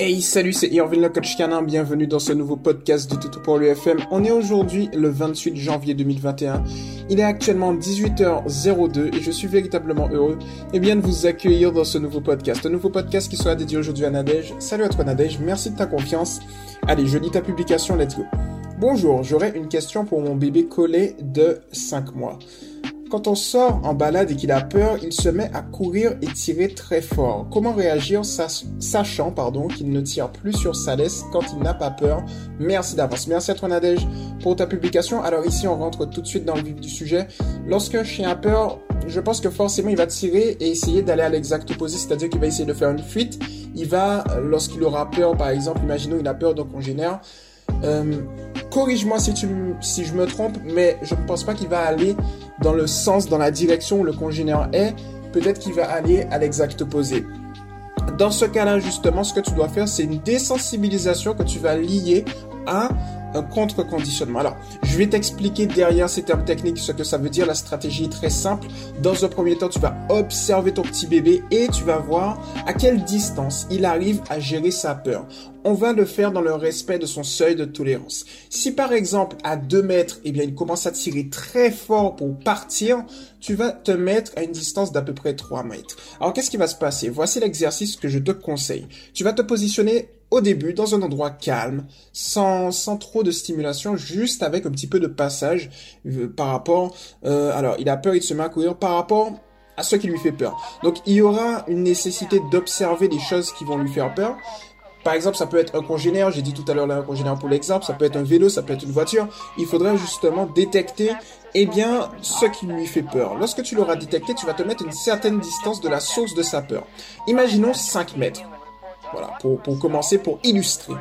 Hey, salut, c'est Irvin le coach canin. Bienvenue dans ce nouveau podcast du Tuto pour l'UFM. On est aujourd'hui le 28 janvier 2021. Il est actuellement 18h02 et je suis véritablement heureux eh bien, de vous accueillir dans ce nouveau podcast. Un nouveau podcast qui sera dédié aujourd'hui à Nadège. Salut à toi Nadège, merci de ta confiance. Allez, je lis ta publication, let's go. Bonjour, j'aurais une question pour mon bébé collé de 5 mois. Quand on sort en balade et qu'il a peur, il se met à courir et tirer très fort. Comment réagir sachant pardon, qu'il ne tire plus sur sa laisse quand il n'a pas peur? Merci d'avance. Merci à toi Nadège pour ta publication. Alors ici, on rentre tout de suite dans le vif du sujet. Lorsqu'un chien a peur, je pense que forcément il va tirer et essayer d'aller à l'exact opposé, c'est-à-dire qu'il va essayer de faire une fuite. Il va, lorsqu'il aura peur, par exemple, imaginons il a peur d'un congénère, euh, corrige-moi si, je me trompe, mais je ne pense pas qu'il va aller dans le sens, dans la direction où le congénère est. Peut-être qu'il va aller à l'exact opposé. Dans ce cas-là, justement, ce que tu dois faire, c'est une désensibilisation que tu vas lier à un contre-conditionnement. Alors, je vais t'expliquer derrière ces termes techniques ce que ça veut dire. La stratégie est très simple. Dans un premier temps, tu vas observer ton petit bébé et tu vas voir à quelle distance il arrive à gérer sa peur. On va le faire dans le respect de son seuil de tolérance. Si par exemple à 2 mètres, eh bien, il commence à tirer très fort pour partir, tu vas te mettre à une distance d'à peu près 3 mètres. Alors qu'est-ce qui va se passer? Voici l'exercice que je te conseille. Tu vas te positionner au début dans un endroit calme, sans, sans trop de stimulation, juste avec un petit peu de passage euh, par rapport... Euh, alors, il a peur, il se met à courir par rapport à ce qui lui fait peur. Donc, il y aura une nécessité d'observer les choses qui vont lui faire peur. Par exemple, ça peut être un congénère, j'ai dit tout à l'heure un congénère pour l'exemple, ça peut être un vélo, ça peut être une voiture. Il faudrait justement détecter, eh bien, ce qui lui fait peur. Lorsque tu l'auras détecté, tu vas te mettre une certaine distance de la source de sa peur. Imaginons 5 mètres. Voilà, pour, pour commencer, pour illustrer.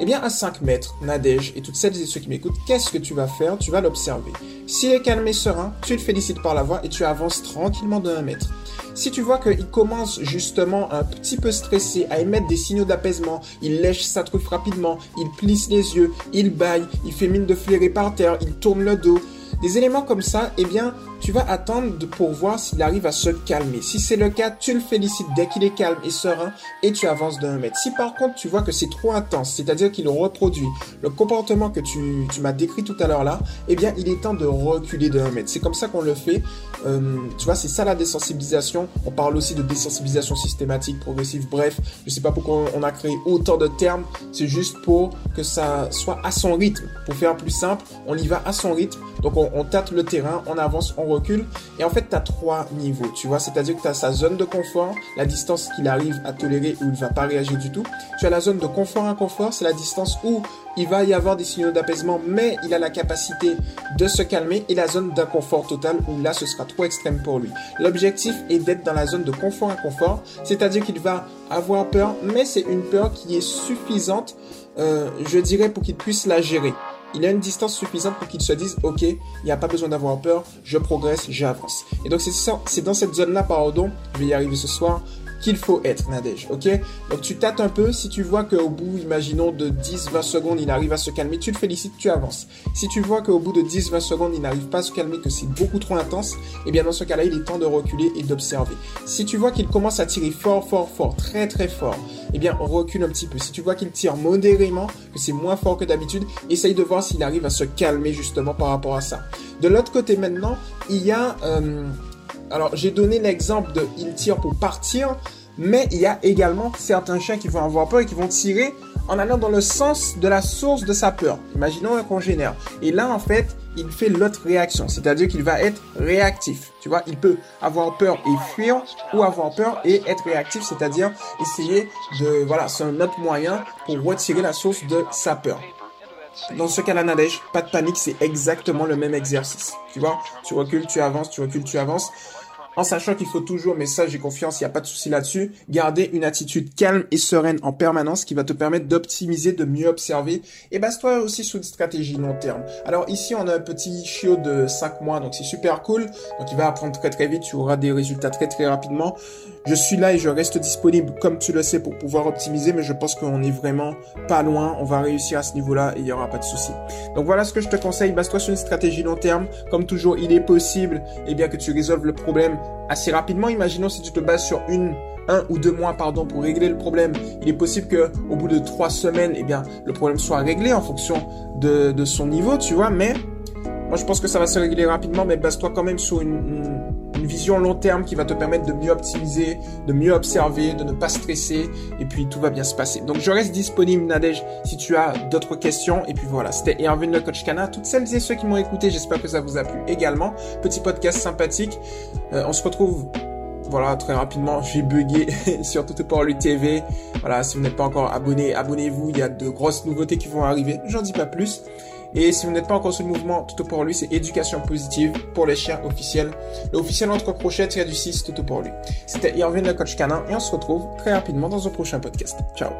Eh bien, à 5 mètres, Nadège et toutes celles et ceux qui m'écoutent, qu'est-ce que tu vas faire? Tu vas l'observer. S'il est calme et serein, tu le félicites par la voix et tu avances tranquillement d'un mètre. Si tu vois qu'il commence justement un petit peu stressé à émettre des signaux d'apaisement, il lèche sa truffe rapidement, il plisse les yeux, il baille, il fait mine de flairer par terre, il tourne le dos, des éléments comme ça, eh bien, tu vas attendre pour voir s'il arrive à se calmer. Si c'est le cas, tu le félicites dès qu'il est calme et serein et tu avances d'un mètre. Si par contre tu vois que c'est trop intense, c'est-à-dire qu'il reproduit le comportement que tu, m'as décrit tout à l'heure là, eh bien il est temps de reculer d'un mètre. C'est comme ça qu'on le fait. Euh, tu vois, c'est ça la désensibilisation. On parle aussi de désensibilisation systématique, progressive. Bref, je sais pas pourquoi on a créé autant de termes. C'est juste pour que ça soit à son rythme. Pour faire plus simple, on y va à son rythme. Donc on, on tâte le terrain, on avance, on recule. Et en fait, tu as trois niveaux, tu vois. C'est-à-dire que tu as sa zone de confort, la distance qu'il arrive à tolérer où il va pas réagir du tout. Tu as la zone de confort inconfort, c'est la distance où il va y avoir des signaux d'apaisement, mais il a la capacité de se calmer. Et la zone d'inconfort total où là, ce sera trop extrême pour lui. L'objectif est d'être dans la zone de confort inconfort, c'est-à-dire qu'il va avoir peur, mais c'est une peur qui est suffisante, euh, je dirais, pour qu'il puisse la gérer il a une distance suffisante pour qu'il se dise, ok, il n'y a pas besoin d'avoir peur, je progresse, j'avance. Et donc c'est dans cette zone-là, pardon, je vais y arriver ce soir, qu'il faut être, Nadège, ok? Donc tu tâtes un peu, si tu vois qu'au bout, imaginons, de 10-20 secondes, il arrive à se calmer, tu le félicites, tu avances. Si tu vois qu'au bout de 10-20 secondes, il n'arrive pas à se calmer, que c'est beaucoup trop intense, eh bien dans ce cas-là, il est temps de reculer et d'observer. Si tu vois qu'il commence à tirer fort, fort, fort, très, très fort, eh bien recule un petit peu. Si tu vois qu'il tire modérément, que c'est moins fort que d'habitude, essaye de voir s'il arrive à se calmer justement par rapport à ça. De l'autre côté maintenant, il y a... Euh, alors, j'ai donné l'exemple de il tire pour partir, mais il y a également certains chiens qui vont avoir peur et qui vont tirer en allant dans le sens de la source de sa peur. Imaginons un congénère. Et là, en fait, il fait l'autre réaction, c'est-à-dire qu'il va être réactif. Tu vois, il peut avoir peur et fuir ou avoir peur et être réactif, c'est-à-dire essayer de, voilà, c'est un autre moyen pour retirer la source de sa peur. Dans ce cas-là, Nadège, pas de panique, c'est exactement le même exercice. Tu vois, tu recules, tu avances, tu recules, tu avances en sachant qu'il faut toujours, mais ça j'ai confiance, il n'y a pas de souci là-dessus, garder une attitude calme et sereine en permanence qui va te permettre d'optimiser, de mieux observer et base-toi aussi sur une stratégie long terme. Alors ici on a un petit chiot de 5 mois, donc c'est super cool, donc il va apprendre très très vite, tu auras des résultats très très rapidement. Je suis là et je reste disponible comme tu le sais pour pouvoir optimiser, mais je pense qu'on est vraiment pas loin, on va réussir à ce niveau-là et il n'y aura pas de souci. Donc voilà ce que je te conseille, base-toi sur une stratégie long terme, comme toujours il est possible eh bien que tu résolves le problème assez rapidement. Imaginons si tu te bases sur une un ou deux mois, pardon, pour régler le problème. Il est possible que au bout de trois semaines, eh bien, le problème soit réglé en fonction de, son niveau, tu vois. Mais moi, je pense que ça va se régler rapidement, mais base-toi quand même sur une, vision long terme qui va te permettre de mieux optimiser, de mieux observer, de ne pas stresser, et puis tout va bien se passer. Donc, je reste disponible, Nadège, si tu as d'autres questions. Et puis voilà, c'était Erwin le coach Cana. Toutes celles et ceux qui m'ont écouté, j'espère que ça vous a plu également. Petit podcast sympathique. Euh, on se retrouve voilà, très rapidement, j'ai bugué sur Tout pour lui TV. Voilà, si vous n'êtes pas encore abonné, abonnez-vous. Il y a de grosses nouveautés qui vont arriver. J'en dis pas plus. Et si vous n'êtes pas encore sur le mouvement Toto pour lui, c'est éducation positive pour les chiens officiels. Le officiel entre crochets, a du 6, Toto pour lui. C'était Irvin le coach canin et on se retrouve très rapidement dans un prochain podcast. Ciao